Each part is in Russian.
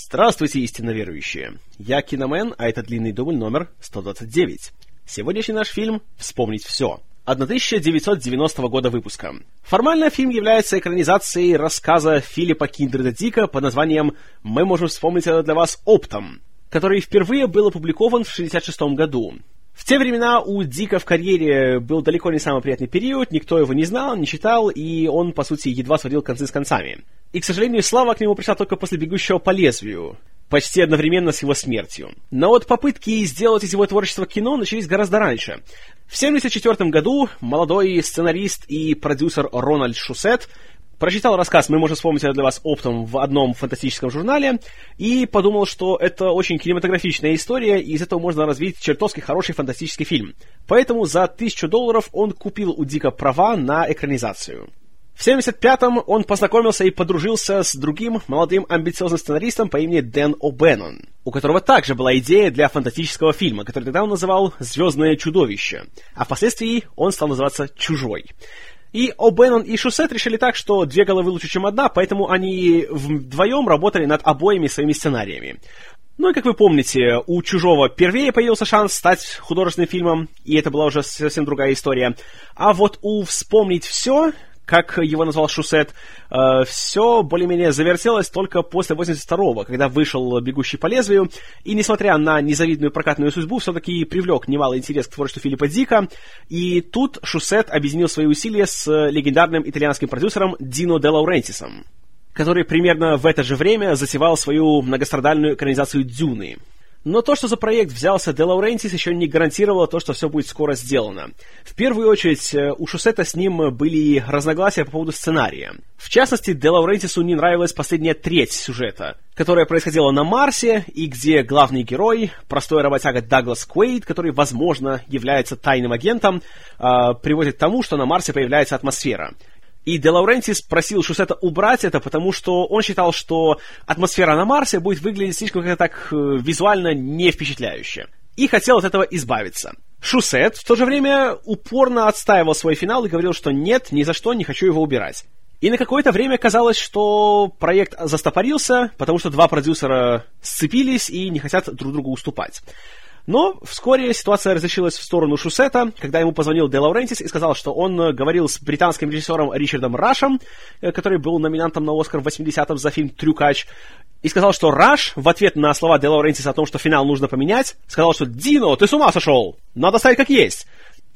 Здравствуйте, истинно верующие! Я Киномен, а это длинный дубль номер 129. Сегодняшний наш фильм «Вспомнить все». 1990 года выпуска. Формально фильм является экранизацией рассказа Филиппа Киндреда Дика под названием «Мы можем вспомнить это для вас оптом», который впервые был опубликован в 1966 году. В те времена у Дика в карьере был далеко не самый приятный период, никто его не знал, не читал, и он, по сути, едва сводил концы с концами. И, к сожалению, слава к нему пришла только после «Бегущего по лезвию», почти одновременно с его смертью. Но вот попытки сделать из его творчества кино начались гораздо раньше. В 1974 году молодой сценарист и продюсер Рональд Шусет прочитал рассказ «Мы можем вспомнить это для вас оптом» в одном фантастическом журнале и подумал, что это очень кинематографичная история, и из этого можно развить чертовски хороший фантастический фильм. Поэтому за тысячу долларов он купил у Дика права на экранизацию. В 75-м он познакомился и подружился с другим молодым амбициозным сценаристом по имени Дэн О'Беннон, у которого также была идея для фантастического фильма, который тогда он называл «Звездное чудовище», а впоследствии он стал называться «Чужой». И О'Беннон и Шусет решили так, что две головы лучше, чем одна, поэтому они вдвоем работали над обоими своими сценариями. Ну и, как вы помните, у «Чужого» первее появился шанс стать художественным фильмом, и это была уже совсем другая история. А вот у «Вспомнить все» как его назвал Шусет, э, все более-менее завертелось только после 82-го, когда вышел «Бегущий по лезвию», и, несмотря на незавидную прокатную судьбу, все-таки привлек немалый интерес к творчеству Филиппа Дика, и тут Шусет объединил свои усилия с легендарным итальянским продюсером Дино де Лаурентисом, который примерно в это же время затевал свою многострадальную экранизацию «Дюны». Но то, что за проект взялся Де Лаурентис, еще не гарантировало то, что все будет скоро сделано. В первую очередь, э, у Шусета с ним были разногласия по поводу сценария. В частности, Де Лаурентису не нравилась последняя треть сюжета, которая происходила на Марсе, и где главный герой, простой работяга Даглас Куэйд, который, возможно, является тайным агентом, э, приводит к тому, что на Марсе появляется атмосфера. И Де Лаурентис просил Шусета убрать это, потому что он считал, что атмосфера на Марсе будет выглядеть слишком как-то так э, визуально не впечатляюще. И хотел от этого избавиться. Шусет в то же время упорно отстаивал свой финал и говорил, что нет, ни за что не хочу его убирать. И на какое-то время казалось, что проект застопорился, потому что два продюсера сцепились и не хотят друг другу уступать. Но вскоре ситуация разрешилась в сторону Шусета, когда ему позвонил Де Лаурентис и сказал, что он э, говорил с британским режиссером Ричардом Рашем, э, который был номинантом на Оскар в 80-м за фильм «Трюкач», и сказал, что Раш в ответ на слова Де Лаурентиса о том, что финал нужно поменять, сказал, что «Дино, ты с ума сошел! Надо ставить как есть!»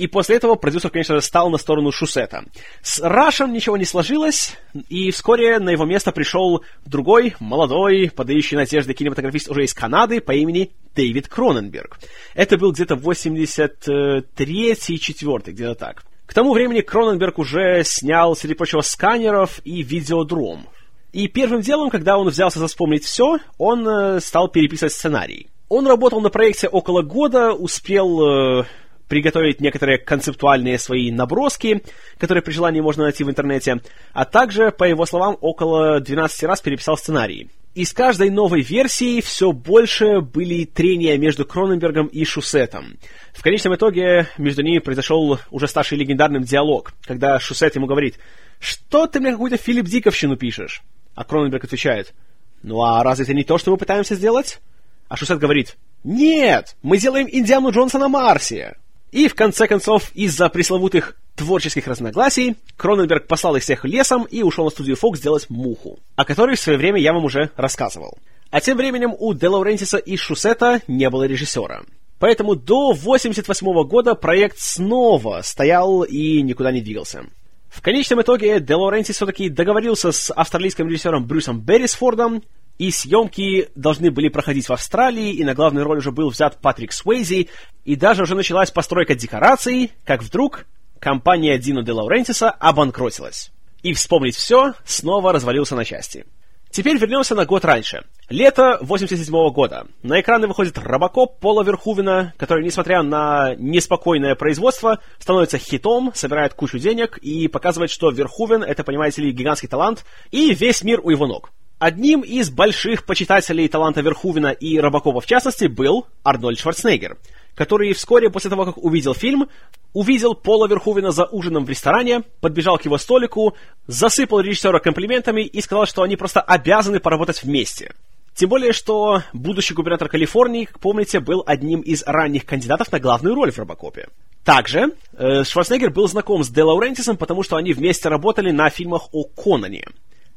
И после этого продюсер, конечно же, стал на сторону Шусета. С Рашем ничего не сложилось, и вскоре на его место пришел другой, молодой, подающий надежды кинематографист уже из Канады по имени Дэвид Кроненберг. Это был где-то 83-й, 4 где-то так. К тому времени Кроненберг уже снял, среди прочего, сканеров и видеодром. И первым делом, когда он взялся за вспомнить все, он э, стал переписывать сценарий. Он работал на проекте около года, успел э, приготовить некоторые концептуальные свои наброски, которые при желании можно найти в интернете, а также, по его словам, около 12 раз переписал сценарий. И с каждой новой версией все больше были трения между Кроненбергом и Шусетом. В конечном итоге между ними произошел уже ставший легендарным диалог, когда Шусет ему говорит «Что ты мне какую-то Филипп Диковщину пишешь?» А Кроненберг отвечает «Ну а разве это не то, что мы пытаемся сделать?» А Шусет говорит «Нет, мы делаем Индиану Джонса на Марсе!» И, в конце концов, из-за пресловутых творческих разногласий, Кроненберг послал их всех лесом и ушел на студию Fox делать «Муху», о которой в свое время я вам уже рассказывал. А тем временем у Де Лаурентиса и Шусета не было режиссера. Поэтому до 1988 года проект снова стоял и никуда не двигался. В конечном итоге Де Лаурентис все-таки договорился с австралийским режиссером Брюсом Беррисфордом, и съемки должны были проходить в Австралии, и на главную роль уже был взят Патрик Суэйзи, и даже уже началась постройка декораций, как вдруг компания Дино де Лаурентиса обанкротилась. И вспомнить все, снова развалился на части. Теперь вернемся на год раньше. Лето 87 -го года. На экраны выходит Робокоп Пола Верхувена, который, несмотря на неспокойное производство, становится хитом, собирает кучу денег и показывает, что Верхувен — это, понимаете ли, гигантский талант, и весь мир у его ног. Одним из больших почитателей таланта Верхувена и Робокопа в частности был Арнольд Шварценеггер, который вскоре после того, как увидел фильм, увидел Пола Верхувена за ужином в ресторане, подбежал к его столику, засыпал режиссера комплиментами и сказал, что они просто обязаны поработать вместе. Тем более, что будущий губернатор Калифорнии, как помните, был одним из ранних кандидатов на главную роль в Робокопе. Также э, Шварценеггер был знаком с Де Лаурентисом, потому что они вместе работали на фильмах о Конане.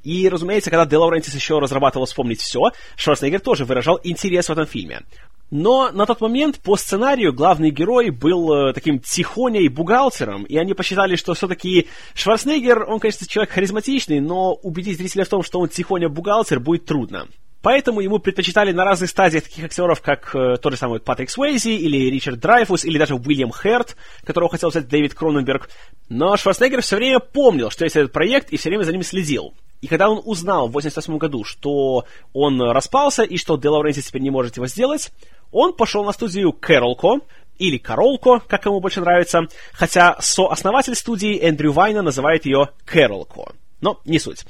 И, разумеется, когда Де Лаурентис еще разрабатывал «Вспомнить все», Шварценеггер тоже выражал интерес в этом фильме. Но на тот момент по сценарию главный герой был э, таким тихоней бухгалтером, и они посчитали, что все-таки Шварценеггер, он, конечно, человек харизматичный, но убедить зрителя в том, что он тихоня бухгалтер, будет трудно. Поэтому ему предпочитали на разных стадиях таких актеров, как э, тот же самый Патрик Суэйзи, или Ричард Драйфус, или даже Уильям Херт, которого хотел взять Дэвид Кроненберг. Но Шварценеггер все время помнил, что есть этот проект, и все время за ним следил. И когда он узнал в 88 году, что он распался и что Де Лауренти теперь не может его сделать, он пошел на студию Кэролко, или Королко, как ему больше нравится, хотя сооснователь студии Эндрю Вайна называет ее Кэролко. Но не суть.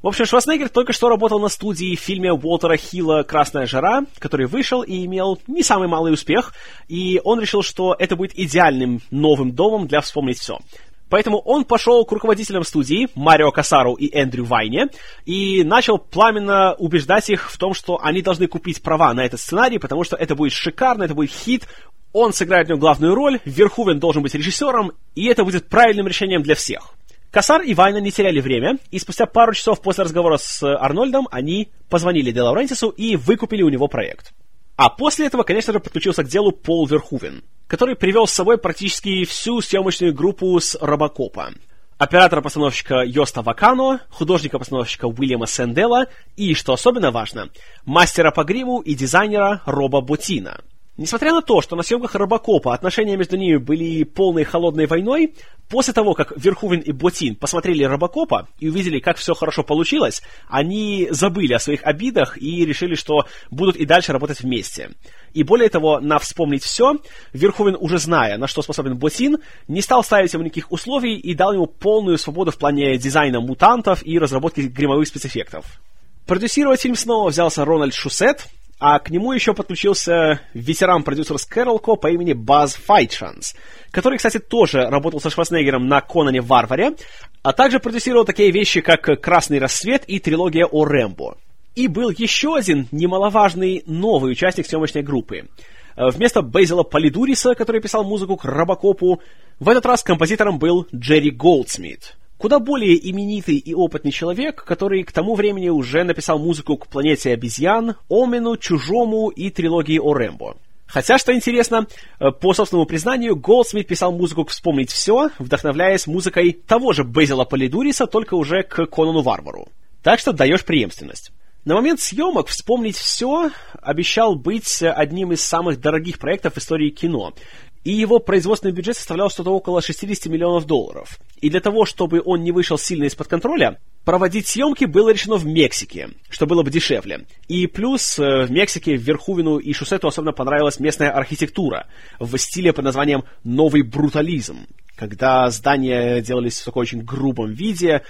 В общем, Шварценеггер только что работал на студии в фильме Уолтера Хилла «Красная жара», который вышел и имел не самый малый успех, и он решил, что это будет идеальным новым домом для «Вспомнить все». Поэтому он пошел к руководителям студии, Марио Касару и Эндрю Вайне, и начал пламенно убеждать их в том, что они должны купить права на этот сценарий, потому что это будет шикарно, это будет хит, он сыграет в нем главную роль, Верхувен должен быть режиссером, и это будет правильным решением для всех. Касар и Вайна не теряли время, и спустя пару часов после разговора с Арнольдом они позвонили Де Лаурентису и выкупили у него проект. А после этого, конечно же, подключился к делу Пол Верхувен, который привел с собой практически всю съемочную группу с Робокопа. Оператора-постановщика Йоста Вакано, художника-постановщика Уильяма Сендела и, что особенно важно, мастера по гриму и дизайнера Роба Ботина – Несмотря на то, что на съемках Робокопа отношения между ними были полной холодной войной, после того, как Верхувен и Ботин посмотрели Робокопа и увидели, как все хорошо получилось, они забыли о своих обидах и решили, что будут и дальше работать вместе. И более того, на «Вспомнить все», Верховен, уже зная, на что способен Ботин, не стал ставить ему никаких условий и дал ему полную свободу в плане дизайна мутантов и разработки гримовых спецэффектов. Продюсировать фильм снова взялся Рональд Шусет, а к нему еще подключился ветеран-продюсер с Кэролко по имени Баз Файтшанс, который, кстати, тоже работал со Шварценеггером на Конане Варваре, а также продюсировал такие вещи, как «Красный рассвет» и трилогия о Рэмбо. И был еще один немаловажный новый участник съемочной группы. Вместо Бейзела Полидуриса, который писал музыку к Робокопу, в этот раз композитором был Джерри Голдсмит — куда более именитый и опытный человек, который к тому времени уже написал музыку к «Планете обезьян», «Омену», «Чужому» и трилогии о Рэмбо. Хотя, что интересно, э, по собственному признанию, Голдсмит писал музыку к «Вспомнить все», вдохновляясь музыкой того же Бейзела Полидуриса, только уже к Конану Варвару. Так что даешь преемственность. На момент съемок «Вспомнить все» обещал быть одним из самых дорогих проектов в истории кино, и его производственный бюджет составлял что-то около 60 миллионов долларов. И для того, чтобы он не вышел сильно из-под контроля, проводить съемки было решено в Мексике, что было бы дешевле. И плюс э, в Мексике Верхувину и Шусету особенно понравилась местная архитектура в стиле под названием «Новый брутализм», когда здания делались в такой очень грубом виде,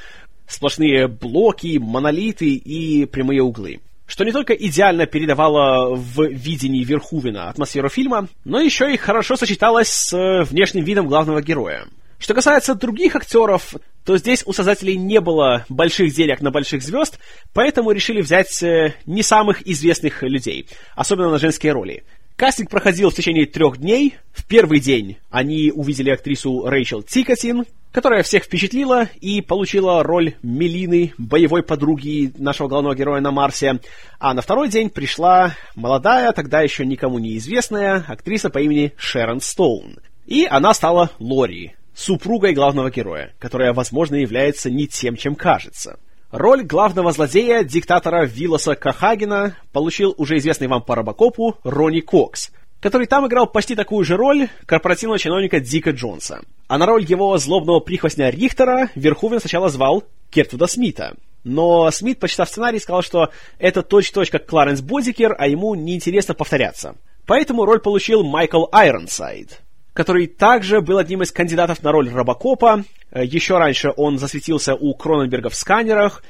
сплошные блоки, монолиты и прямые углы что не только идеально передавало в видении Верхувина атмосферу фильма, но еще и хорошо сочеталось с э, внешним видом главного героя. Что касается других актеров, то здесь у создателей не было больших денег на больших звезд, поэтому решили взять э, не самых известных людей, особенно на женские роли. Кастинг проходил в течение трех дней. В первый день они увидели актрису Рэйчел Тикотин, которая всех впечатлила и получила роль Мелины, боевой подруги нашего главного героя на Марсе. А на второй день пришла молодая, тогда еще никому неизвестная актриса по имени Шерон Стоун. И она стала Лори, супругой главного героя, которая, возможно, является не тем, чем кажется. Роль главного злодея, диктатора Виллоса Кахагена, получил уже известный вам по Робокопу Ронни Кокс, который там играл почти такую же роль корпоративного чиновника Дика Джонса. А на роль его злобного прихвостня Рихтера Верховен сначала звал Кертуда Смита. Но Смит, почитав сценарий, сказал, что это точь-точь как Кларенс Бодикер, а ему неинтересно повторяться. Поэтому роль получил Майкл Айронсайд который также был одним из кандидатов на роль Робокопа. Э, еще раньше он засветился у Кроненберга в сканерах.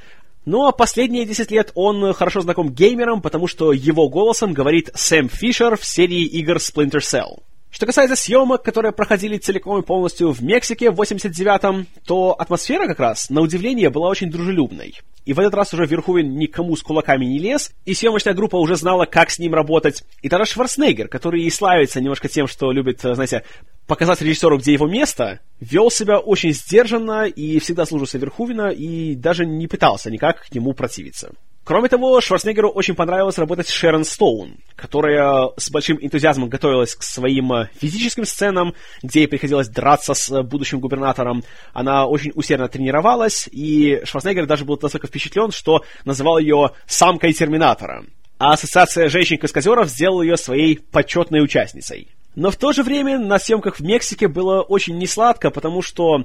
Ну а последние 10 лет он хорошо знаком геймерам, потому что его голосом говорит Сэм Фишер в серии игр Splinter Cell. Что касается съемок, которые проходили целиком и полностью в Мексике в 89-м, то атмосфера как раз, на удивление, была очень дружелюбной. И в этот раз уже Верховен никому с кулаками не лез, и съемочная группа уже знала, как с ним работать. И тогда Шварценеггер, который и славится немножко тем, что любит, знаете, показать режиссеру, где его место, вел себя очень сдержанно и всегда служился Верховена, и даже не пытался никак к нему противиться. Кроме того, Шварценеггеру очень понравилось работать с Шерон Стоун, которая с большим энтузиазмом готовилась к своим э, физическим сценам, где ей приходилось драться с э, будущим губернатором. Она очень усердно тренировалась, и Шварценеггер даже был настолько впечатлен, что называл ее «самкой Терминатора». А Ассоциация женщин-каскадеров сделала ее своей почетной участницей. Но в то же время на съемках в Мексике было очень несладко, потому что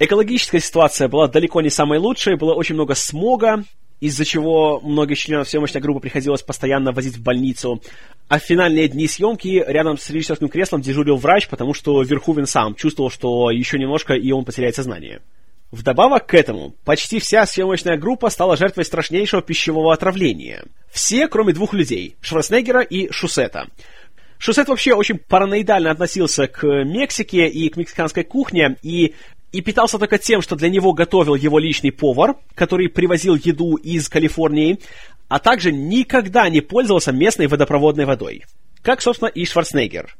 экологическая ситуация была далеко не самой лучшей, было очень много смога, из-за чего многих членов съемочной группы приходилось постоянно возить в больницу. А в финальные дни съемки рядом с режиссерским креслом дежурил врач, потому что Верхувин сам чувствовал, что еще немножко и он потеряет сознание. Вдобавок к этому, почти вся съемочная группа стала жертвой страшнейшего пищевого отравления. Все, кроме двух людей, Шварценеггера и Шусета. Шусет вообще очень параноидально относился к Мексике и к мексиканской кухне, и и питался только тем, что для него готовил его личный повар, который привозил еду из Калифорнии, а также никогда не пользовался местной водопроводной водой. Как, собственно, и Шварценеггер.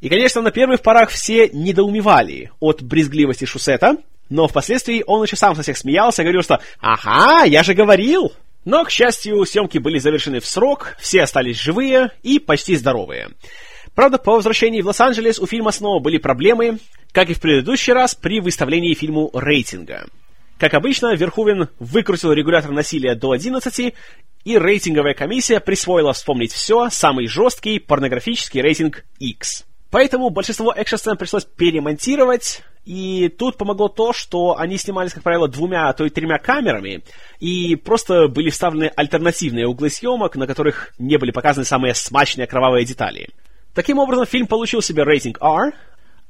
И, конечно, на первых порах все недоумевали от брезгливости Шусета, но впоследствии он еще сам со всех смеялся и говорил, что «Ага, я же говорил!» Но, к счастью, съемки были завершены в срок, все остались живые и почти здоровые. Правда, по возвращении в Лос-Анджелес у фильма снова были проблемы, как и в предыдущий раз при выставлении фильму рейтинга. Как обычно, Верховен выкрутил регулятор насилия до 11, и рейтинговая комиссия присвоила «Вспомнить все» самый жесткий порнографический рейтинг X. Поэтому большинство экшн-сцен пришлось перемонтировать, и тут помогло то, что они снимались, как правило, двумя, а то и тремя камерами, и просто были вставлены альтернативные углы съемок, на которых не были показаны самые смачные кровавые детали. Таким образом, фильм получил себе рейтинг R,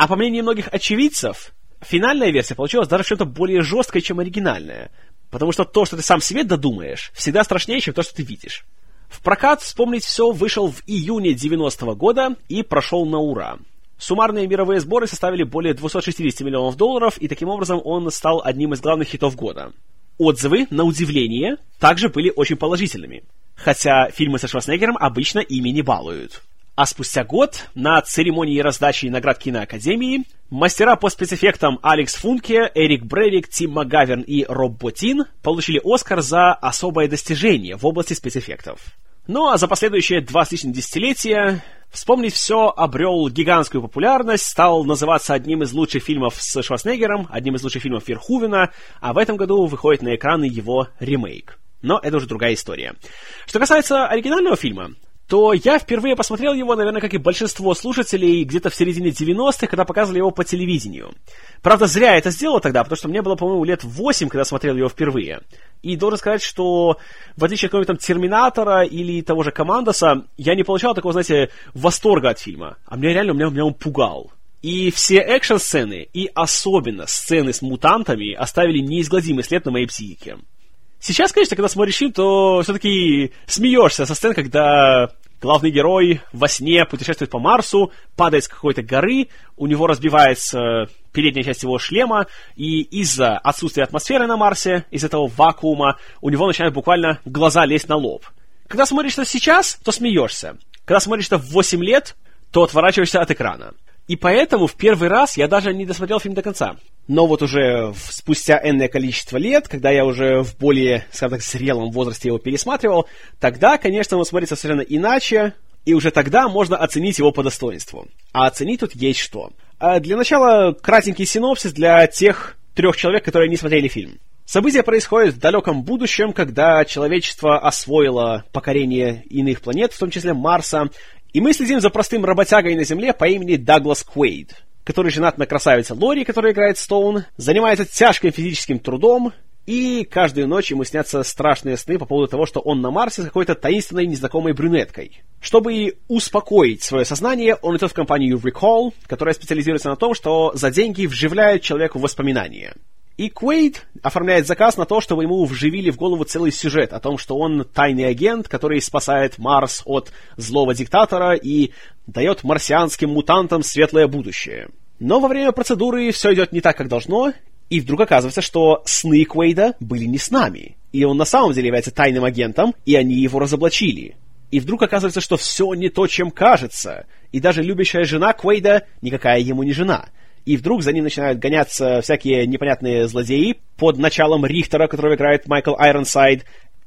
а по мнению многих очевидцев, финальная версия получилась даже что-то более жесткой, чем оригинальная. Потому что то, что ты сам себе додумаешь, всегда страшнее, чем то, что ты видишь. В прокат «Вспомнить все» вышел в июне 90-го года и прошел на ура. Суммарные мировые сборы составили более 260 миллионов долларов, и таким образом он стал одним из главных хитов года. Отзывы, на удивление, также были очень положительными. Хотя фильмы со Шварценеггером обычно ими не балуют. А спустя год на церемонии раздачи наград киноакадемии мастера по спецэффектам Алекс Функе, Эрик Бревик, Тим Магаверн и Роб Ботин получили Оскар за особое достижение в области спецэффектов. Ну а за последующие два с лишним десятилетия «Вспомнить все» обрел гигантскую популярность, стал называться одним из лучших фильмов с Шварценеггером, одним из лучших фильмов Верхувена, а в этом году выходит на экраны его ремейк. Но это уже другая история. Что касается оригинального фильма, то я впервые посмотрел его, наверное, как и большинство слушателей, где-то в середине 90-х, когда показывали его по телевидению. Правда, зря это сделал тогда, потому что мне было, по-моему, лет 8, когда смотрел его впервые. И должен сказать, что в отличие от какого-нибудь там Терминатора или того же Командоса, я не получал такого, знаете, восторга от фильма. А меня реально, меня, меня он пугал. И все экшн-сцены, и особенно сцены с мутантами, оставили неизгладимый след на моей психике. Сейчас, конечно, когда смотришь фильм, то все-таки смеешься со сцен, когда главный герой во сне путешествует по Марсу, падает с какой-то горы, у него разбивается передняя часть его шлема, и из-за отсутствия атмосферы на Марсе, из-за этого вакуума, у него начинают буквально глаза лезть на лоб. Когда смотришь это сейчас, то смеешься. Когда смотришь это в 8 лет, то отворачиваешься от экрана. И поэтому в первый раз я даже не досмотрел фильм до конца. Но вот уже спустя энное количество лет, когда я уже в более, скажем так, зрелом возрасте его пересматривал, тогда, конечно, он смотрится совершенно иначе, и уже тогда можно оценить его по достоинству. А оценить тут есть что. А для начала кратенький синопсис для тех трех человек, которые не смотрели фильм. События происходят в далеком будущем, когда человечество освоило покорение иных планет, в том числе Марса, и мы следим за простым работягой на Земле по имени Даглас Квейд, который женат на красавице Лори, которая играет Стоун, занимается тяжким физическим трудом, и каждую ночь ему снятся страшные сны по поводу того, что он на Марсе с какой-то таинственной незнакомой брюнеткой. Чтобы успокоить свое сознание, он идет в компанию Recall, которая специализируется на том, что за деньги вживляют человеку воспоминания. И Куэйд оформляет заказ на то, чтобы ему вживили в голову целый сюжет о том, что он тайный агент, который спасает Марс от злого диктатора и дает марсианским мутантам светлое будущее. Но во время процедуры все идет не так, как должно, и вдруг оказывается, что сны Куэйда были не с нами. И он на самом деле является тайным агентом, и они его разоблачили. И вдруг оказывается, что все не то, чем кажется. И даже любящая жена Куэйда никакая ему не жена — и вдруг за ним начинают гоняться всякие непонятные злодеи под началом Рихтера, которого играет Майкл Айронсайд,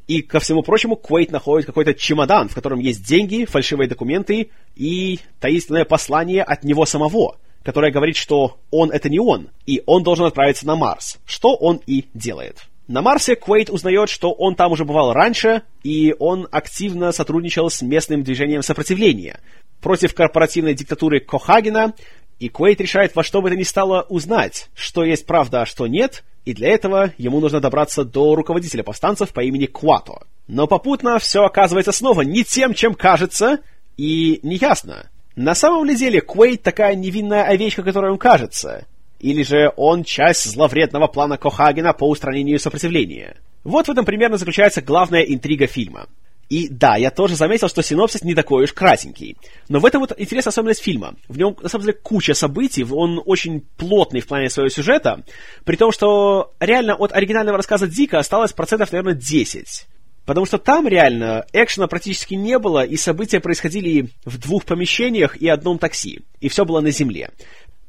и, ко всему прочему, Куэйт находит какой-то чемодан, в котором есть деньги, фальшивые документы и таинственное послание от него самого, которое говорит, что он — это не он, и он должен отправиться на Марс, что он и делает. На Марсе Куэйт узнает, что он там уже бывал раньше, и он активно сотрудничал с местным движением сопротивления против корпоративной диктатуры Кохагена и Куэйт решает во что бы то ни стало узнать, что есть правда, а что нет, и для этого ему нужно добраться до руководителя повстанцев по имени Куато. Но попутно все оказывается снова не тем, чем кажется, и неясно. На самом ли деле Куэйт такая невинная овечка, которой он кажется? Или же он часть зловредного плана Кохагена по устранению сопротивления? Вот в этом примерно заключается главная интрига фильма. И да, я тоже заметил, что синопсис не такой уж кратенький. Но в этом вот интересная особенность фильма. В нем, на самом деле, куча событий, он очень плотный в плане своего сюжета, при том, что реально от оригинального рассказа Дика осталось процентов, наверное, 10. Потому что там реально экшена практически не было, и события происходили в двух помещениях и одном такси. И все было на земле.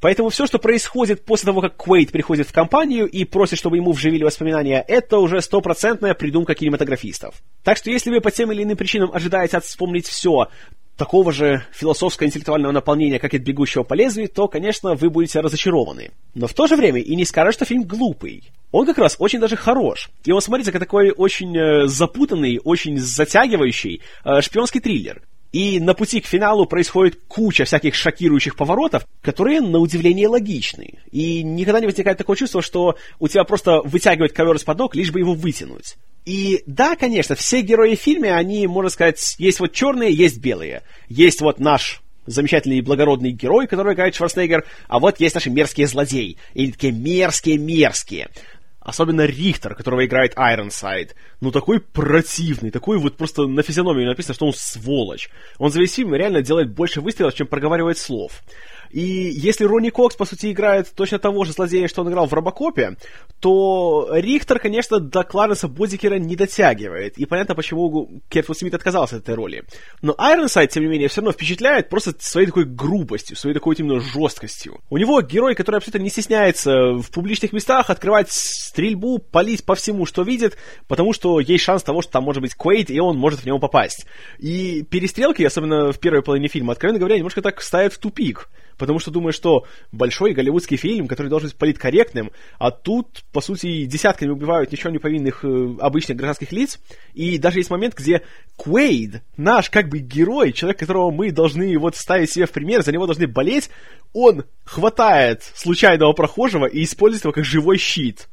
Поэтому все, что происходит после того, как Квейт приходит в компанию и просит, чтобы ему вживили воспоминания, это уже стопроцентная придумка кинематографистов. Так что если вы по тем или иным причинам ожидаете вспомнить все такого же философско-интеллектуального наполнения, как и «Бегущего по лезвию», то, конечно, вы будете разочарованы. Но в то же время и не скажешь, что фильм глупый. Он как раз очень даже хорош. И он смотрится как такой очень э, запутанный, очень затягивающий э, шпионский триллер. И на пути к финалу происходит куча всяких шокирующих поворотов, которые, на удивление, логичны. И никогда не возникает такое чувство, что у тебя просто вытягивает ковер из-под ног, лишь бы его вытянуть. И да, конечно, все герои в фильме, они, можно сказать, есть вот черные, есть белые. Есть вот наш замечательный и благородный герой, который играет Шварценеггер, а вот есть наши мерзкие злодеи. И такие мерзкие-мерзкие. Особенно Рихтер, которого играет Айронсайд. Ну, такой противный, такой вот просто на физиономии написано, что он сволочь. Он за весь фильм реально делает больше выстрелов, чем проговаривает слов. И если Ронни Кокс, по сути, играет точно того же злодея, что он играл в Робокопе, то Рихтер, конечно, до Кларенса Бодикера не дотягивает. И понятно, почему Кертвуд Смит отказался от этой роли. Но Айронсайд, тем не менее, все равно впечатляет просто своей такой грубостью, своей такой именно жесткостью. У него герой, который абсолютно не стесняется в публичных местах открывать стрельбу, палить по всему, что видит, потому что есть шанс того, что там может быть Куэйт, и он может в него попасть. И перестрелки, особенно в первой половине фильма, откровенно говоря, немножко так ставят в тупик потому что думаешь, что большой голливудский фильм, который должен быть политкорректным, а тут, по сути, десятками убивают ничего не повинных э, обычных гражданских лиц, и даже есть момент, где Куэйд, наш как бы герой, человек, которого мы должны вот ставить себе в пример, за него должны болеть, он хватает случайного прохожего и использует его как живой щит.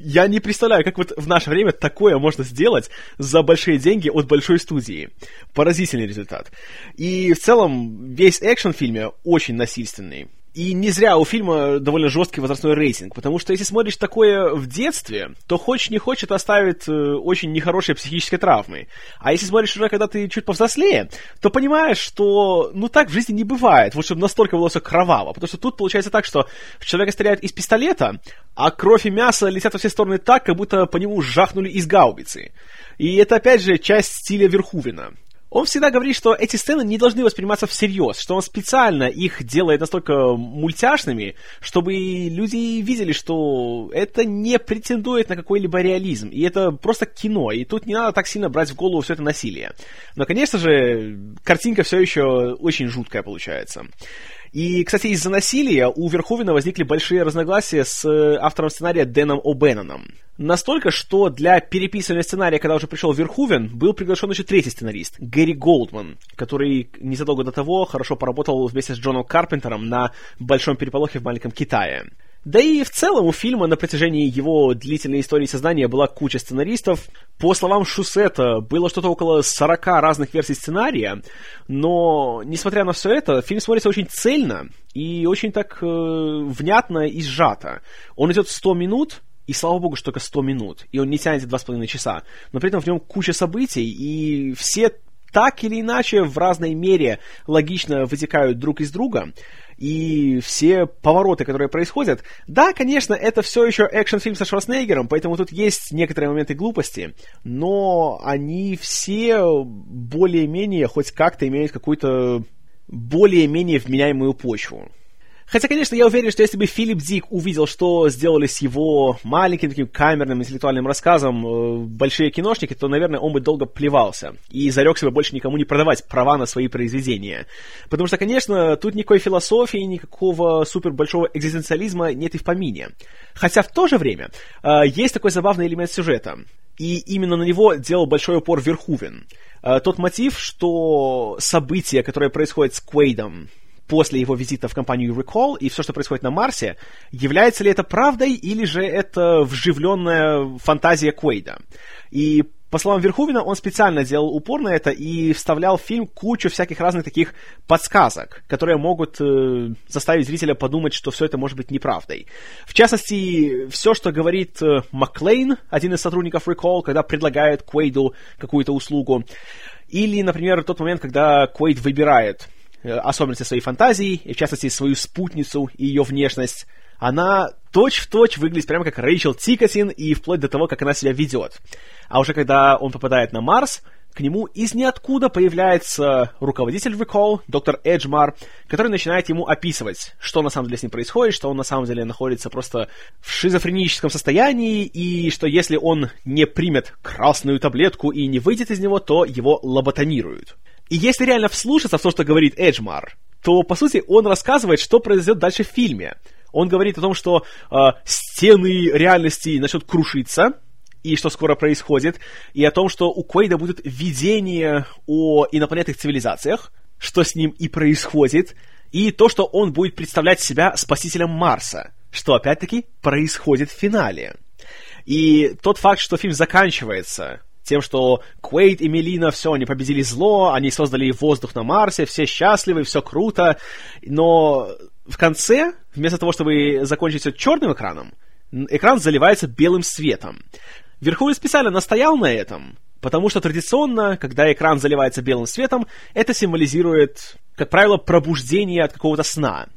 Я не представляю, как вот в наше время такое можно сделать за большие деньги от большой студии. Поразительный результат. И в целом весь экшен в фильме очень насильственный. И не зря у фильма довольно жесткий возрастной рейтинг, потому что если смотришь такое в детстве, то хочешь не хочешь, это оставит э, очень нехорошие психические травмы. А если смотришь уже, когда ты чуть повзрослее, то понимаешь, что ну так в жизни не бывает, вот чтобы настолько было все кроваво. Потому что тут получается так, что в человека стреляют из пистолета, а кровь и мясо летят во все стороны так, как будто по нему жахнули из гаубицы. И это, опять же, часть стиля Верхувина. Он всегда говорит, что эти сцены не должны восприниматься всерьез, что он специально их делает настолько мультяшными, чтобы люди видели, что это не претендует на какой-либо реализм, и это просто кино, и тут не надо так сильно брать в голову все это насилие. Но, конечно же, картинка все еще очень жуткая получается. И, кстати, из-за насилия у Верховина возникли большие разногласия с э, автором сценария Дэном О'Бенноном. Настолько, что для переписывания сценария, когда уже пришел Верхувен, был приглашен еще третий сценарист, Гэри Голдман, который незадолго до того хорошо поработал вместе с Джоном Карпентером на «Большом переполохе в маленьком Китае». Да и в целом у фильма на протяжении его длительной истории создания была куча сценаристов. По словам Шусета, было что-то около 40 разных версий сценария, но, несмотря на все это, фильм смотрится очень цельно и очень так э, внятно и сжато. Он идет 100 минут, и слава богу, что только 100 минут, и он не тянет 2,5 часа, но при этом в нем куча событий, и все так или иначе в разной мере логично вытекают друг из друга, и все повороты, которые происходят, да, конечно, это все еще экшн-фильм со Шварценеггером, поэтому тут есть некоторые моменты глупости, но они все более-менее хоть как-то имеют какую-то более-менее вменяемую почву. Хотя, конечно, я уверен, что если бы Филипп Дик увидел, что сделали с его маленьким таким камерным интеллектуальным рассказом э, большие киношники, то, наверное, он бы долго плевался и зарекся бы больше никому не продавать права на свои произведения. Потому что, конечно, тут никакой философии, никакого супер большого экзистенциализма нет и в помине. Хотя в то же время э, есть такой забавный элемент сюжета. И именно на него делал большой упор Верхувен. Э, тот мотив, что события, которые происходят с Квейдом, после его визита в компанию Recall и все, что происходит на Марсе, является ли это правдой или же это вживленная фантазия Куэйда. И по словам Верхувина, он специально делал упор на это и вставлял в фильм кучу всяких разных таких подсказок, которые могут э, заставить зрителя подумать, что все это может быть неправдой. В частности, все, что говорит э, Маклейн, один из сотрудников Recall, когда предлагает Куэйду какую-то услугу, или, например, тот момент, когда Куэйд выбирает особенности своей фантазии, и в частности свою спутницу и ее внешность, она точь-в-точь точь выглядит прямо как Рэйчел Тикотин и вплоть до того, как она себя ведет. А уже когда он попадает на Марс, к нему из ниоткуда появляется руководитель Recall, доктор Эджмар, который начинает ему описывать, что на самом деле с ним происходит, что он на самом деле находится просто в шизофреническом состоянии, и что если он не примет красную таблетку и не выйдет из него, то его лоботомируют. И если реально вслушаться в то, что говорит Эджмар, то, по сути, он рассказывает, что произойдет дальше в фильме. Он говорит о том, что э, стены реальности начнут крушиться, и что скоро происходит, и о том, что у Куэйда будет видение о инопланетных цивилизациях, что с ним и происходит, и то, что он будет представлять себя спасителем Марса, что опять-таки происходит в финале. И тот факт, что фильм заканчивается тем, что Квейт и Мелина, все, они победили зло, они создали воздух на Марсе, все счастливы, все круто, но в конце, вместо того, чтобы закончить все черным экраном, экран заливается белым светом. Верховный специально настоял на этом, потому что традиционно, когда экран заливается белым светом, это символизирует, как правило, пробуждение от какого-то сна.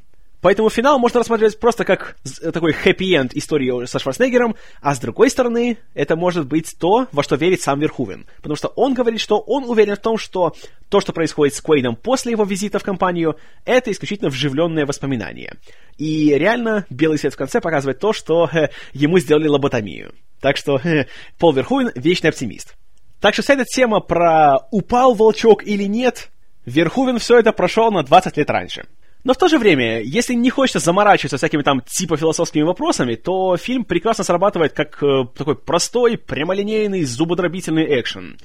Поэтому финал можно рассматривать просто как такой хэппи-энд истории со Шварценеггером, а с другой стороны, это может быть то, во что верит сам Верхувен. Потому что он говорит, что он уверен в том, что то, что происходит с Куэйдом после его визита в компанию, это исключительно вживленные воспоминания. И реально белый свет в конце показывает то, что э, ему сделали лоботомию. Так что э, Пол Верхувен — вечный оптимист. Так что вся эта тема про упал волчок или нет, Верхувен все это прошел на 20 лет раньше. Но в то же время, если не хочется заморачиваться всякими там типа философскими вопросами, то фильм прекрасно срабатывает как э, такой простой, прямолинейный, зубодробительный экшен.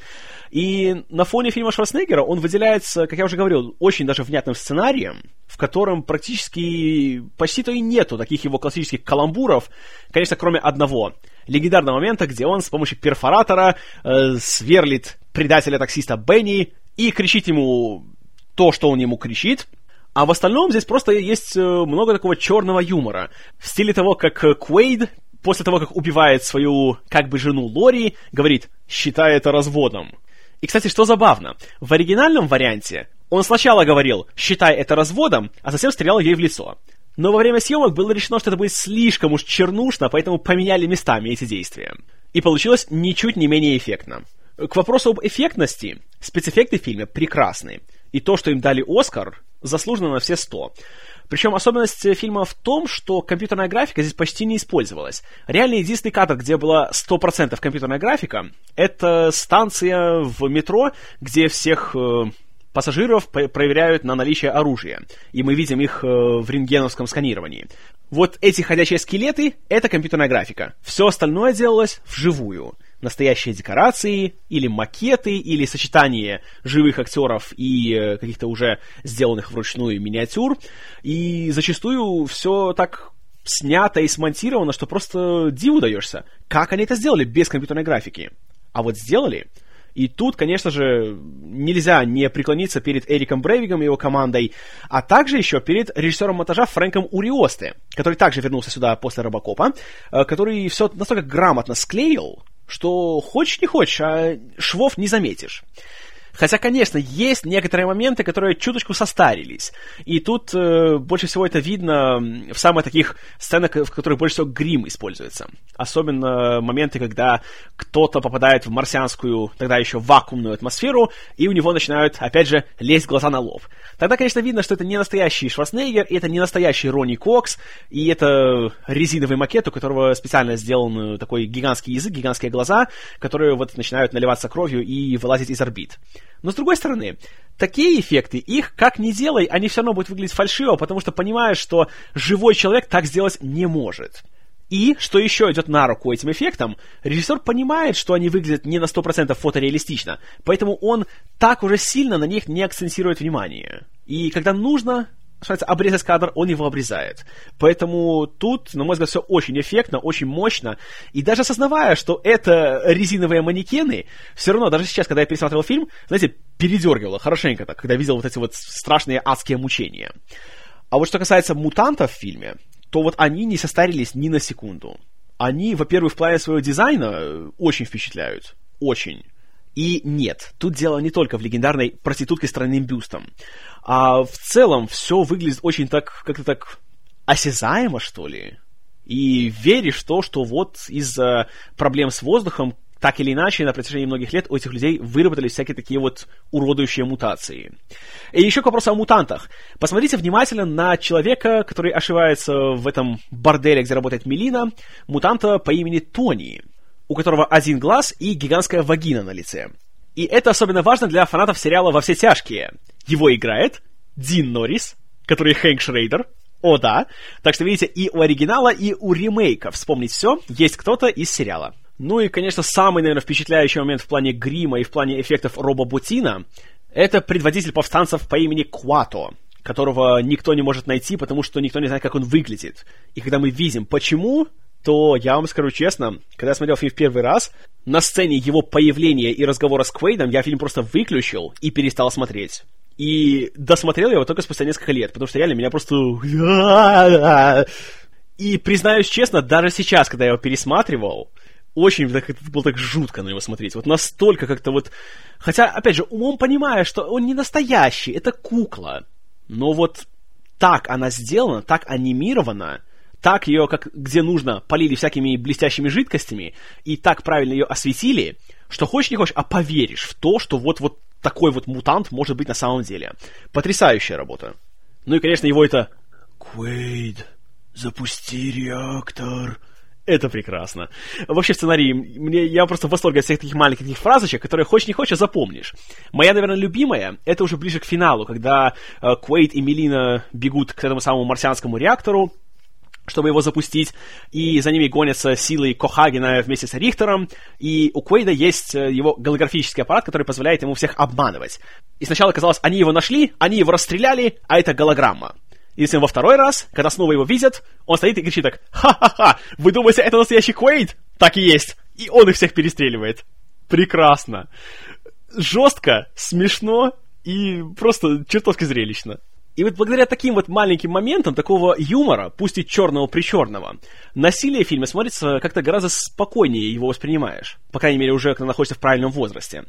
И на фоне фильма Шварценеггера он выделяется, как я уже говорил, очень даже внятным сценарием, в котором практически почти то и нету таких его классических каламбуров, конечно, кроме одного. Легендарного момента, где он с помощью перфоратора э, сверлит предателя-таксиста Бенни и кричит ему то, что он ему кричит, а в остальном здесь просто есть э, много такого черного юмора. В стиле того, как э, Куэйд после того, как убивает свою как бы жену Лори, говорит «считай это разводом». И, кстати, что забавно, в оригинальном варианте он сначала говорил «считай это разводом», а затем стрелял ей в лицо. Но во время съемок было решено, что это будет слишком уж чернушно, поэтому поменяли местами эти действия. И получилось ничуть не менее эффектно. К вопросу об эффектности, спецэффекты в фильме прекрасны. И то, что им дали Оскар, заслуженно на все сто. Причем особенность фильма в том, что компьютерная графика здесь почти не использовалась. Реально единственный кадр, где была 100% компьютерная графика, это станция в метро, где всех э, пассажиров проверяют на наличие оружия. И мы видим их э, в рентгеновском сканировании. Вот эти ходячие скелеты — это компьютерная графика. Все остальное делалось вживую настоящие декорации, или макеты, или сочетание живых актеров и э, каких-то уже сделанных вручную миниатюр. И зачастую все так снято и смонтировано, что просто диву даешься. Как они это сделали без компьютерной графики? А вот сделали. И тут, конечно же, нельзя не преклониться перед Эриком Брейвигом и его командой, а также еще перед режиссером монтажа Фрэнком Уриосте, который также вернулся сюда после Робокопа, э, который все настолько грамотно склеил, что хочешь не хочешь, а швов не заметишь. Хотя, конечно, есть некоторые моменты, которые чуточку состарились. И тут э, больше всего это видно в самых таких сценах, в которых больше всего грим используется. Особенно моменты, когда кто-то попадает в марсианскую, тогда еще вакуумную атмосферу, и у него начинают, опять же, лезть глаза на лоб. Тогда, конечно, видно, что это не настоящий Шварценеггер, и это не настоящий Ронни Кокс, и это резиновый макет, у которого специально сделан такой гигантский язык, гигантские глаза, которые вот начинают наливаться кровью и вылазить из орбит. Но с другой стороны, такие эффекты, их как ни делай, они все равно будут выглядеть фальшиво, потому что понимаешь, что живой человек так сделать не может. И, что еще идет на руку этим эффектам, режиссер понимает, что они выглядят не на 100% фотореалистично, поэтому он так уже сильно на них не акцентирует внимание. И когда нужно, называется, обрезать кадр, он его обрезает. Поэтому тут, на мой взгляд, все очень эффектно, очень мощно. И даже осознавая, что это резиновые манекены, все равно, даже сейчас, когда я пересматривал фильм, знаете, передергивало хорошенько так, когда видел вот эти вот страшные адские мучения. А вот что касается мутантов в фильме, то вот они не состарились ни на секунду. Они, во-первых, в плане своего дизайна очень впечатляют. Очень. И нет, тут дело не только в легендарной проститутке с тройным бюстом. А в целом все выглядит очень так, как-то так осязаемо, что ли. И веришь в то, что вот из-за проблем с воздухом так или иначе, на протяжении многих лет у этих людей выработались всякие такие вот уродующие мутации. И еще к вопросу о мутантах. Посмотрите внимательно на человека, который ошивается в этом борделе, где работает Мелина, мутанта по имени Тони, у которого один глаз и гигантская вагина на лице. И это особенно важно для фанатов сериала «Во все тяжкие». Его играет Дин Норрис, который Хэнк Шрейдер, о, да. Так что, видите, и у оригинала, и у ремейка «Вспомнить все» есть кто-то из сериала. Ну и, конечно, самый, наверное, впечатляющий момент в плане грима и в плане эффектов Роба Бутина — это предводитель повстанцев по имени Куато, которого никто не может найти, потому что никто не знает, как он выглядит. И когда мы видим, почему, то я вам скажу честно, когда я смотрел фильм в первый раз, на сцене его появления и разговора с Квейдом я фильм просто выключил и перестал смотреть. И досмотрел я его только спустя несколько лет, потому что реально меня просто... И признаюсь честно, даже сейчас, когда я его пересматривал, очень так, было так жутко на него смотреть. Вот настолько как-то вот... Хотя, опять же, умом понимая, что он не настоящий, это кукла. Но вот так она сделана, так анимирована, так ее, как где нужно, полили всякими блестящими жидкостями, и так правильно ее осветили, что хочешь не хочешь, а поверишь в то, что вот-вот такой вот мутант может быть на самом деле. Потрясающая работа. Ну и, конечно, его это «Квейд, запусти реактор», это прекрасно. Вообще сценарий, мне, я просто в восторге от всех таких маленьких таких фразочек, которые хочешь не хочешь, а запомнишь. Моя, наверное, любимая, это уже ближе к финалу, когда э, Квейт и Мелина бегут к этому самому марсианскому реактору, чтобы его запустить, и за ними гонятся силы Кохагена вместе с Рихтером, и у Квейда есть э, его голографический аппарат, который позволяет ему всех обманывать. И сначала казалось, они его нашли, они его расстреляли, а это голограмма. Если во второй раз, когда снова его видят, он стоит и кричит так «Ха-ха-ха! Вы думаете, это настоящий Квейд?» Так и есть. И он их всех перестреливает. Прекрасно. Жестко, смешно и просто чертовски зрелищно. И вот благодаря таким вот маленьким моментам, такого юмора, пусть и черного-причерного, насилие в фильме смотрится как-то гораздо спокойнее его воспринимаешь. По крайней мере, уже когда находишься в правильном возрасте.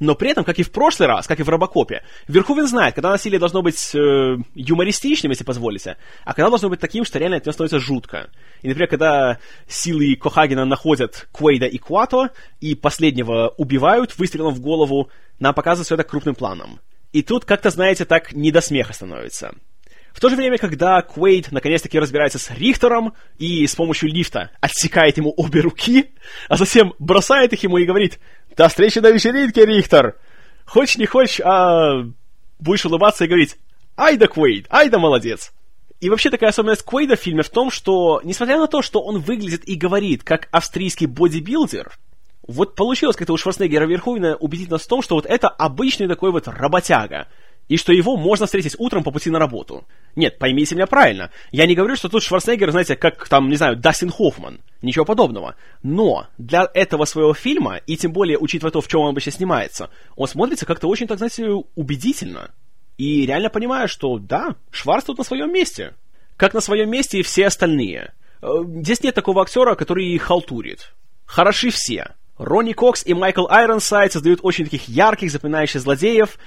Но при этом, как и в прошлый раз, как и в Робокопе, Верховен знает, когда насилие должно быть э, юмористичным, если позволите, а когда должно быть таким, что реально это становится жутко. И, например, когда силы Кохагена находят Квейда и Куато, и последнего убивают выстрелом в голову, нам показывают все это крупным планом. И тут как-то, знаете, так не до смеха становится. В то же время, когда Квейд наконец-таки разбирается с Рихтером и с помощью лифта отсекает ему обе руки, а затем бросает их ему и говорит «До встречи на вечеринке, Рихтер!» Хочешь не хочешь, а будешь улыбаться и говорить «Ай да Квейд, ай да молодец!» И вообще такая особенность Квейда в фильме в том, что, несмотря на то, что он выглядит и говорит как австрийский бодибилдер, вот получилось как-то у Шварценеггера Верховина убедить нас в том, что вот это обычный такой вот работяга. и что его можно встретить утром по пути на работу. Нет, поймите меня правильно. Я не говорю, что тут Шварценеггер, знаете, как там, не знаю, Дастин Хоффман. Ничего подобного. Но для этого своего фильма, и тем более учитывая то, в чем он обычно снимается, он смотрится как-то очень, так знаете, убедительно. И реально понимаю, что да, Шварц тут на своем месте. Как на своем месте и все остальные. Э, здесь нет такого актера, который халтурит. Хороши все. Ронни Кокс и Майкл Айронсайд создают очень таких ярких, запоминающих злодеев,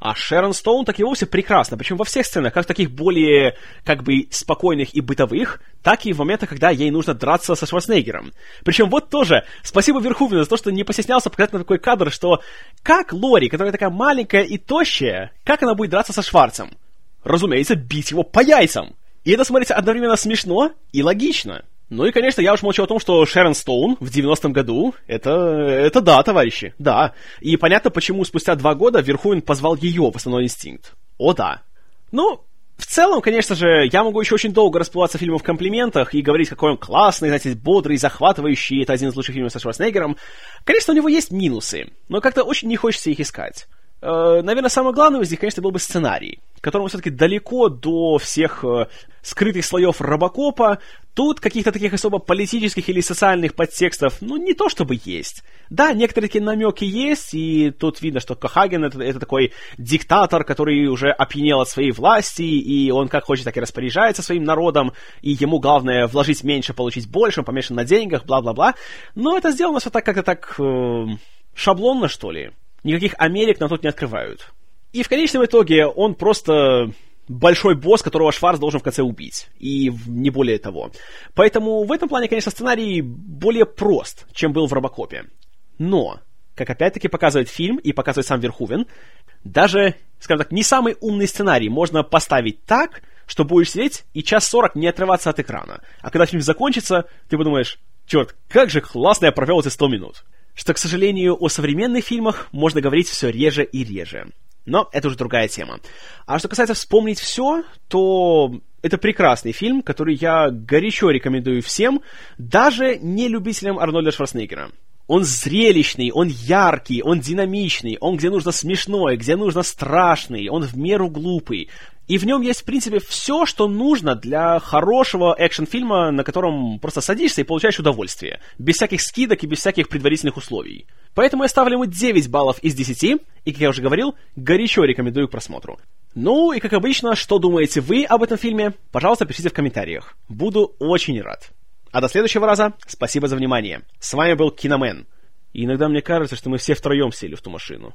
а Шерон Стоун так и вовсе прекрасно, причем во всех сценах, как таких более, как бы, спокойных и бытовых, так и в моментах, когда ей нужно драться со Шварценеггером. Причем вот тоже, спасибо Верховину за то, что не постеснялся показать на такой кадр, что как Лори, которая такая маленькая и тощая, как она будет драться со Шварцем? Разумеется, бить его по яйцам. И это смотрится одновременно смешно и логично. Ну и, конечно, я уж молчу о том, что Шерон Стоун в 90-м году, это, это да, товарищи, да. И понятно, почему спустя два года Верховен позвал ее в основной инстинкт. О да. Ну, в целом, конечно же, я могу еще очень долго расплываться фильмом в комплиментах и говорить, какой он классный, знаете, бодрый, захватывающий, это один из лучших фильмов со Шварценеггером. Конечно, у него есть минусы, но как-то очень не хочется их искать. Э, наверное, самое главное из них, конечно, был бы сценарий, которому все-таки далеко до всех э, скрытых слоев Робокопа. Тут каких-то таких особо политических или социальных подтекстов, ну, не то чтобы есть. Да, некоторые такие намеки есть, и тут видно, что Кохаген это, это такой диктатор, который уже опьянел от своей власти, и он как хочет, так и распоряжается своим народом, и ему главное вложить меньше, получить больше, он помешан на деньгах, бла-бла-бла. Но это сделано все так как-то так э, шаблонно, что ли никаких Америк нам тут не открывают. И в конечном итоге он просто большой босс, которого Шварц должен в конце убить. И не более того. Поэтому в этом плане, конечно, сценарий более прост, чем был в Робокопе. Но, как опять-таки показывает фильм и показывает сам Верхувен, даже, скажем так, не самый умный сценарий можно поставить так, что будешь сидеть и час сорок не отрываться от экрана. А когда фильм закончится, ты подумаешь, черт, как же классно я провел эти сто минут что, к сожалению, о современных фильмах можно говорить все реже и реже. Но это уже другая тема. А что касается «Вспомнить все», то это прекрасный фильм, который я горячо рекомендую всем, даже не любителям Арнольда Шварценеггера. Он зрелищный, он яркий, он динамичный, он где нужно смешной, где нужно страшный, он в меру глупый. И в нем есть, в принципе, все, что нужно для хорошего экшн-фильма, на котором просто садишься и получаешь удовольствие. Без всяких скидок и без всяких предварительных условий. Поэтому я ставлю ему 9 баллов из 10, и, как я уже говорил, горячо рекомендую к просмотру. Ну и, как обычно, что думаете вы об этом фильме, пожалуйста, пишите в комментариях. Буду очень рад. А до следующего раза, спасибо за внимание. С вами был Киномен. И иногда мне кажется, что мы все втроем сели в ту машину.